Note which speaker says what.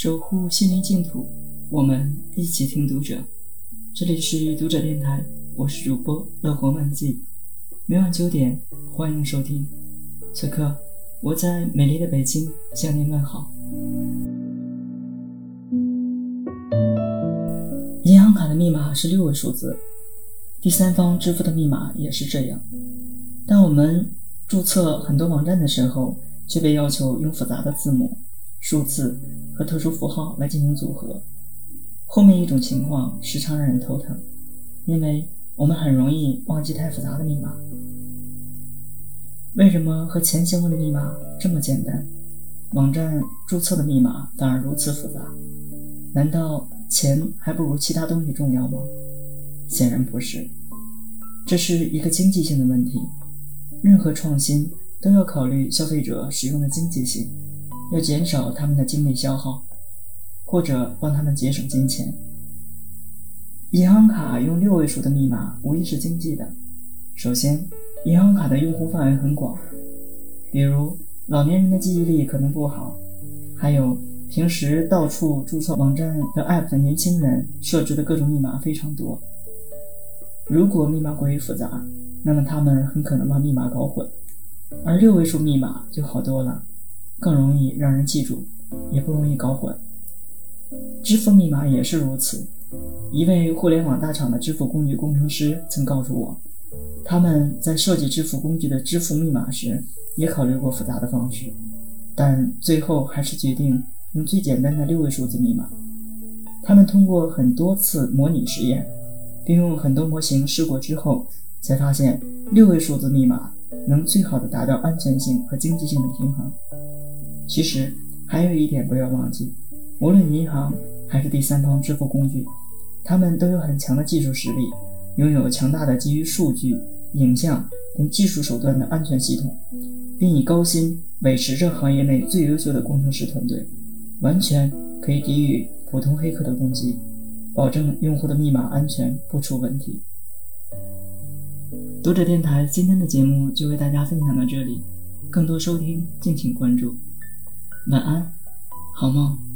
Speaker 1: 守护心灵净土，我们一起听读者。这里是读者电台，我是主播乐活漫记。每晚九点，欢迎收听。此刻，我在美丽的北京向您问好。银行卡的密码是六位数字，第三方支付的密码也是这样。当我们注册很多网站的时候，却被要求用复杂的字母、数字和特殊符号来进行组合。后面一种情况时常让人头疼，因为我们很容易忘记太复杂的密码。为什么和钱相关的密码这么简单，网站注册的密码反而如此复杂？难道钱还不如其他东西重要吗？显然不是，这是一个经济性的问题。任何创新都要考虑消费者使用的经济性，要减少他们的精力消耗，或者帮他们节省金钱。银行卡用六位数的密码无疑是经济的。首先，银行卡的用户范围很广，比如老年人的记忆力可能不好，还有平时到处注册网站的 App 的年轻人设置的各种密码非常多。如果密码过于复杂，那么他们很可能把密码搞混，而六位数密码就好多了，更容易让人记住，也不容易搞混。支付密码也是如此。一位互联网大厂的支付工具工程师曾告诉我。他们在设计支付工具的支付密码时，也考虑过复杂的方式，但最后还是决定用最简单的六位数字密码。他们通过很多次模拟实验，并用很多模型试过之后，才发现六位数字密码能最好的达到安全性和经济性的平衡。其实还有一点不要忘记，无论银行还是第三方支付工具，他们都有很强的技术实力。拥有强大的基于数据、影像等技术手段的安全系统，并以高薪维持着行业内最优秀的工程师团队，完全可以抵御普通黑客的攻击，保证用户的密码安全不出问题。读者电台今天的节目就为大家分享到这里，更多收听敬请关注。晚安，好梦。